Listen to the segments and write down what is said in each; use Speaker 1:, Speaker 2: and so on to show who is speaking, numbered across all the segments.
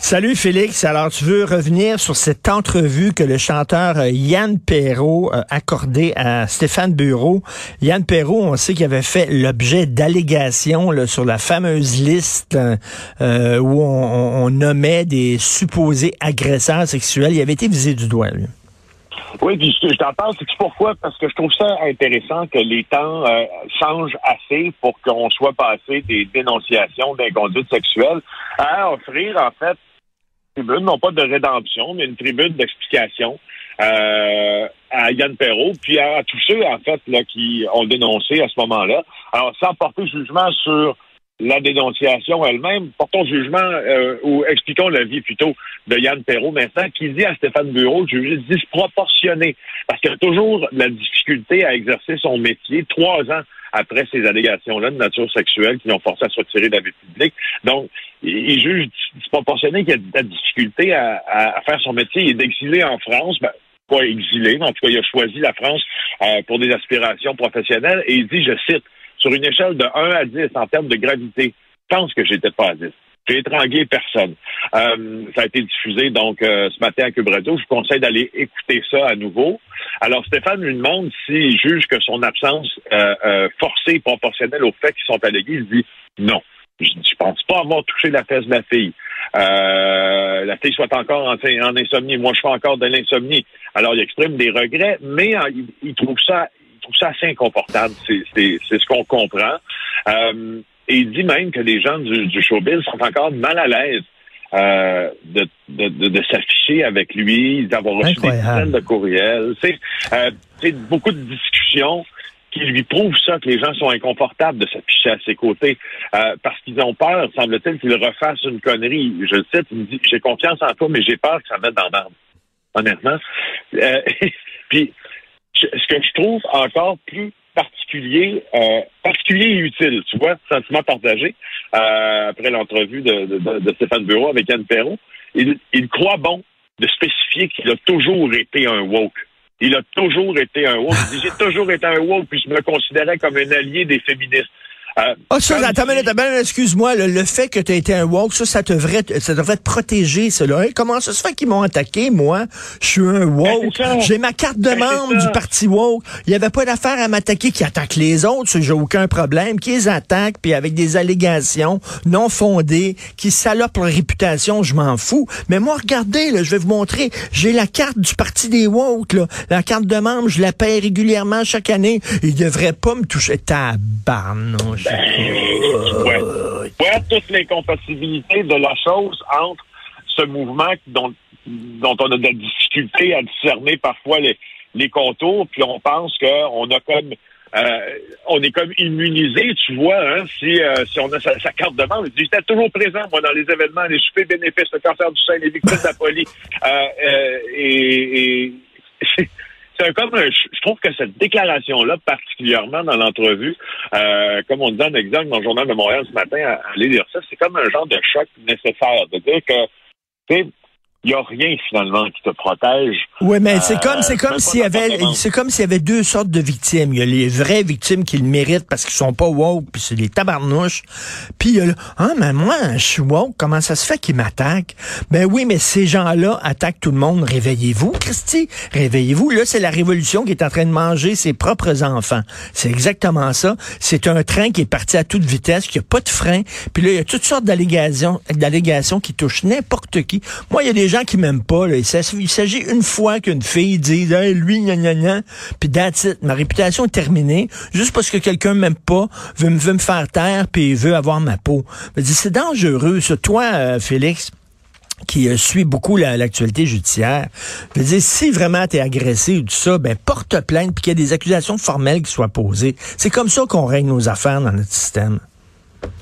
Speaker 1: Salut Félix. Alors, tu veux revenir sur cette entrevue que le chanteur euh, Yann Perrault a accordée à Stéphane Bureau. Yann Perrault, on sait qu'il avait fait l'objet d'allégations sur la fameuse liste euh, où on, nommait des supposés agresseurs sexuels. Il avait été visé du doigt, lui.
Speaker 2: Oui, puis je t'en parle, c'est pourquoi? Parce que je trouve ça intéressant que les temps euh, changent assez pour qu'on soit passé des dénonciations d'inconduite sexuelle à offrir, en fait, non pas de rédemption, mais une tribune d'explication euh, à Yann Perrault, puis à, tous ceux, en fait, là, qui ont dénoncé à ce moment-là. Alors, sans porter jugement sur la dénonciation elle-même, portons jugement euh, ou expliquons la vie plutôt de Yann Perrault maintenant, qui dit à Stéphane Bureau jugé disproportionné, parce qu'il a toujours la difficulté à exercer son métier trois ans après ces allégations-là de nature sexuelle qui l'ont forcé à se retirer de la vie publique. Donc, il juge disproportionné qu'il a de la difficulté à, faire son métier. Il est exilé en France. Ben, pas exilé, mais en tout cas, il a choisi la France euh, pour des aspirations professionnelles. Et il dit, je cite, sur une échelle de 1 à 10 en termes de gravité, je pense que j'étais pas à 10. J'ai étranglé personne. Euh, ça a été diffusé donc euh, ce matin à Cube Je vous conseille d'aller écouter ça à nouveau. Alors Stéphane lui demande s'il juge que son absence euh, forcée est proportionnelle aux faits qui sont allégués. Il dit non. Je, je pense pas avoir touché la fesse de la fille. la fille soit encore en, insomnie. Moi, je fais encore de l'insomnie. Alors, il exprime des regrets, mais il, trouve ça, il trouve ça assez inconfortable. C'est ce qu'on comprend. Et il dit même que les gens du, du showbiz sont encore mal à l'aise euh, de, de, de, s'afficher avec lui, d'avoir reçu des dizaines de courriels. C'est euh, beaucoup de discussions qui lui prouvent ça, que les gens sont inconfortables de s'afficher à ses côtés, euh, parce qu'ils ont peur, semble-t-il, qu'il refasse une connerie. Je le cite, il me dit, j'ai confiance en toi, mais j'ai peur que ça mette dans l'ordre. Honnêtement. Euh, puis, ce que je trouve encore plus particulier, euh, particulier et utile, tu vois, sentiment partagé, euh, après l'entrevue de, Stéphane Bureau avec Anne Perron. Il, il croit bon de spécifier qu'il a toujours été un woke. Il a toujours été un woke. J'ai toujours été un woke, puis je me considérais comme un allié des féministes.
Speaker 1: Euh, ah, ça, attends excuse-moi, le, fait que tu as été un woke, ça, ça devrait, ça devrait te protéger, cela. comment ça se fait qu'ils m'ont attaqué, moi? Je suis un ben, woke. J'ai ma carte de ben, membre du parti woke. Il n'y avait pas d'affaire à m'attaquer qui attaque les autres, j'ai aucun problème, qui les attaquent, puis avec des allégations non fondées, qui salopent leur réputation, je m'en fous. Mais moi, regardez, là, je vais vous montrer, j'ai la carte du parti des woke, là. La carte de membre, je la paye régulièrement chaque année. Il devrait pas me toucher. Tabarnouche.
Speaker 2: Ben, ouais. toutes les compatibilités de la chose entre ce mouvement dont, dont on a de la difficulté à discerner parfois les, les contours, puis on pense qu'on a comme euh, on est comme immunisé, tu vois, hein, si, euh, si on a sa, carte de membre. J'étais toujours présent, moi, dans les événements, les soupers bénéfices, le cancer du sein, les victimes de la police. Euh, et, et c'est comme je trouve que cette déclaration-là, particulièrement dans l'entrevue, euh, comme on dit en exemple dans le journal de Montréal ce matin, à, à lire ça, c'est comme un genre de choc nécessaire. De dire que, il n'y a rien finalement qui te protège.
Speaker 1: Oui, mais c'est comme c'est comme s'il y avait c'est comme s'il y avait deux sortes de victimes. Il y a les vraies victimes qui le méritent parce qu'ils sont pas woke, puis c'est des tabarnouches. Puis il y a ah mais moi je suis woke, comment ça se fait qu'ils m'attaquent Ben oui, mais ces gens-là attaquent tout le monde. Réveillez-vous, Christy, réveillez-vous. Là, c'est la révolution qui est en train de manger ses propres enfants. C'est exactement ça. C'est un train qui est parti à toute vitesse, qui a pas de frein. Puis là, il y a toutes sortes d'allégations, d'allégations qui touchent n'importe qui. Moi, il y a des gens qui m'aiment pas. Il s'agit une fois qu'une fille dit hey, lui, gna gna gna, puis that's it. Ma réputation est terminée. Juste parce que quelqu'un m'aime pas, veut, me faire taire, puis veut avoir ma peau. C'est dangereux. Ça. Toi, euh, Félix, qui euh, suit beaucoup l'actualité judiciaire, si vraiment tu es agressé ou tout ça, ben porte plainte puis qu'il y ait des accusations formelles qui soient posées. C'est comme ça qu'on règle nos affaires dans notre système.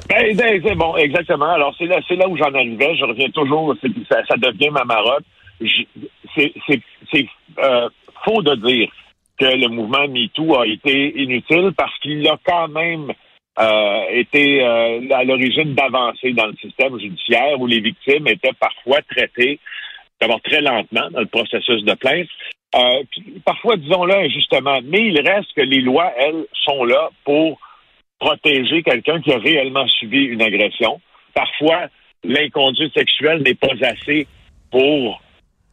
Speaker 2: Ben, ben bon, exactement. Alors, c'est là, là où j'en arrivais. Je reviens toujours, ça, devient ma marotte. C'est, c'est, c'est euh, faux de dire que le mouvement MeToo a été inutile parce qu'il a quand même euh, été euh, à l'origine d'avancées dans le système judiciaire où les victimes étaient parfois traitées d'abord très lentement dans le processus de plainte. Euh, parfois, disons-le injustement, mais il reste que les lois, elles, sont là pour protéger quelqu'un qui a réellement subi une agression. Parfois, l'inconduite sexuelle n'est pas assez pour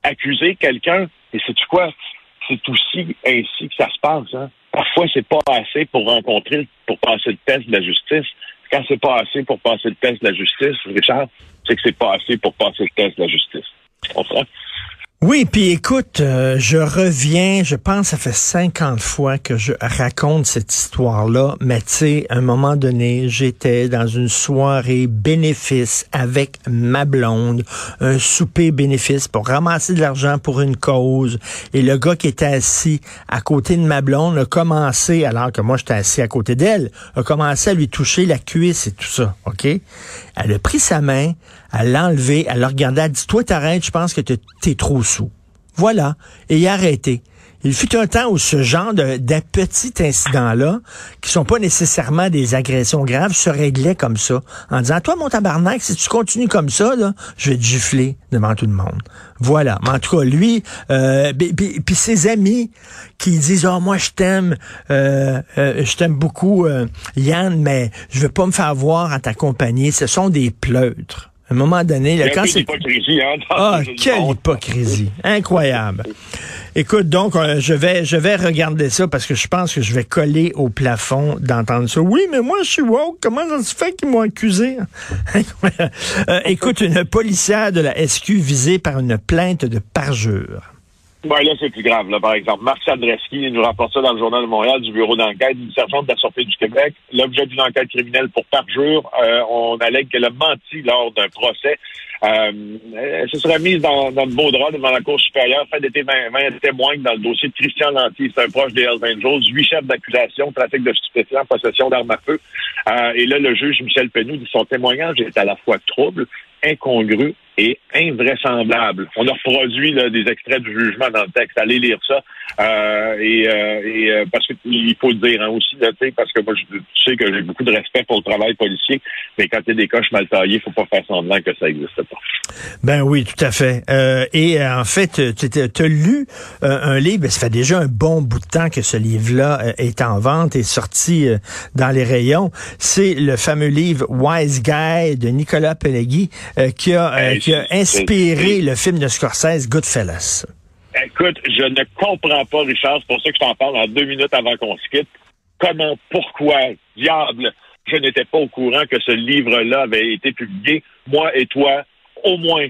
Speaker 2: accuser quelqu'un. Et c'est tu quoi? C'est aussi ainsi que ça se passe. Hein? Parfois, c'est pas assez pour rencontrer, pour passer le test de la justice. Quand c'est pas assez pour passer le test de la justice, Richard, c'est que c'est pas assez pour passer le test de la justice.
Speaker 1: Oui, puis écoute, euh, je reviens, je pense ça fait 50 fois que je raconte cette histoire-là, mais tu sais, à un moment donné, j'étais dans une soirée bénéfice avec ma blonde, un souper bénéfice pour ramasser de l'argent pour une cause, et le gars qui était assis à côté de ma blonde a commencé, alors que moi j'étais assis à côté d'elle, a commencé à lui toucher la cuisse et tout ça, OK? Elle a pris sa main, elle l'a enlevé, elle l'a regardé, elle a dit, toi t'arrêtes, je pense que t'es trop sous. Voilà. Et il a arrêté. Il fut un temps où ce genre de, de petits incidents-là, qui sont pas nécessairement des agressions graves, se réglaient comme ça, en disant, toi, mon tabarnak, si tu continues comme ça, là, je vais te gifler devant tout le monde. Voilà. Mais en tout cas, lui, euh, puis ses amis qui disent, oh, moi, je t'aime, euh, euh, je t'aime beaucoup, euh, Yann, mais je veux pas me faire voir à ta compagnie. Ce sont des pleutres. À un moment donné, là, quand c'est...
Speaker 2: Hein,
Speaker 1: ah, quelle hypocrisie. Incroyable. Écoute, donc, euh, je vais je vais regarder ça parce que je pense que je vais coller au plafond d'entendre ça. Oui, mais moi, je suis woke. Comment ça se fait qu'ils m'ont accusé? euh, écoute, une policière de la SQ visée par une plainte de parjure.
Speaker 2: Ben là, c'est plus grave. Là, par exemple, Marc Sandreski nous rapporte ça dans le Journal de Montréal du bureau d'enquête d'une sergente de la Sûreté du Québec. L'objet d'une enquête criminelle pour parjure, euh, on allègue qu'elle a menti lors d'un procès. Euh, elle se serait mise dans, dans le beau drap devant la Cour supérieure, fait des 20, 20 témoins dans le dossier de Christian Lanty, c'est un proche des Hells Angels, huit chefs d'accusation, trafic de stupéfiants, possession d'armes à feu. Euh, et là, le juge Michel Penou dit son témoignage est à la fois trouble, incongru et invraisemblable. On a reproduit là, des extraits du jugement dans le texte. Allez lire ça. Euh, et, euh, et euh, parce qu'il faut le dire hein, aussi, là, parce que moi, je, sais que j'ai beaucoup de respect pour le travail policier, mais quand il y a des coches mal taillées, il faut pas faire semblant que ça n'existe pas.
Speaker 1: Ben oui, tout à fait. Euh, et en fait, tu as lu un livre, ça fait déjà un bon bout de temps que ce livre-là est en vente, est sorti dans les rayons. C'est le fameux livre Wise Guy de Nicolas Pellegui qui a qui a inspiré le film de Scorsese, Goodfellas?
Speaker 2: Écoute, je ne comprends pas, Richard, c'est pour ça que je t'en parle en deux minutes avant qu'on se quitte. Comment, pourquoi, diable, je n'étais pas au courant que ce livre-là avait été publié. Moi et toi, au moins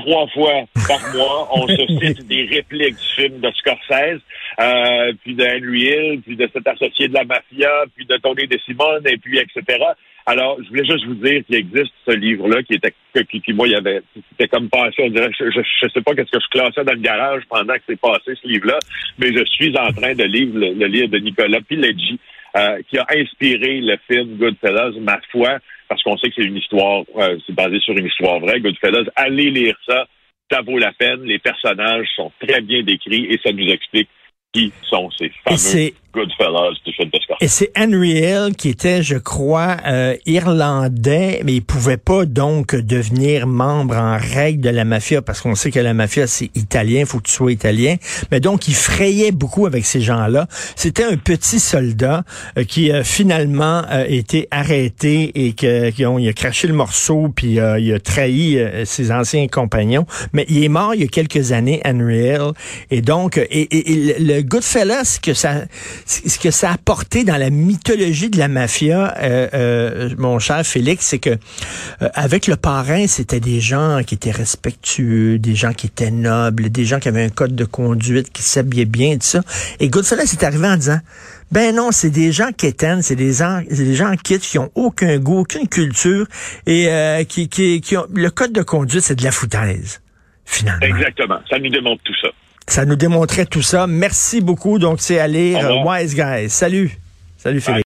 Speaker 2: trois fois par mois, on se cite des répliques du film de Scorsese, euh, puis de Henry Hill, puis de cet associé de la mafia, puis de Tony DeSimone, et puis etc. Alors, je voulais juste vous dire qu'il existe ce livre-là qui était, qui, qui moi, il y avait, c'était comme passé, on dirait, je, je, sais pas qu'est-ce que je classais dans le garage pendant que c'est passé ce livre-là, mais je suis en train de lire le, livre de Nicolas Pileggi, euh, qui a inspiré le film Goodfellas, ma foi, parce qu'on sait que c'est une histoire, euh, c'est basé sur une histoire vraie, Goodfellas. Allez lire ça, ça vaut la peine. Les personnages sont très bien décrits et ça nous explique qui sont ces fameux Goodfellas de
Speaker 1: Et c'est Henry Hill qui était, je crois, euh, irlandais, mais il pouvait pas donc devenir membre en règle de la mafia parce qu'on sait que la mafia c'est italien, faut que tu sois italien. Mais donc il frayait beaucoup avec ces gens-là. C'était un petit soldat euh, qui a finalement euh, été arrêté et que, qui ont, il a craché le morceau puis il a trahi ses anciens compagnons. Mais il est mort il y a quelques années, Henry Hill. Et donc, et, et le Goodfellas que ça ce que ça a apporté dans la mythologie de la mafia, euh, euh, mon cher Félix, c'est que euh, avec le parrain, c'était des gens qui étaient respectueux, des gens qui étaient nobles, des gens qui avaient un code de conduite, qui s'habillaient bien, tout ça. Et Goodfellas est arrivé en disant, ben non, c'est des gens qui éteignent, c'est des gens, des gens qui qui ont aucun goût, aucune culture et qui ont le code de conduite, c'est de la foutaise. Finalement.
Speaker 2: Exactement. Ça nous démontre tout ça.
Speaker 1: Ça nous démontrait tout ça. Merci beaucoup. Donc, c'est à lire Wise Guys. Salut. Salut Philippe.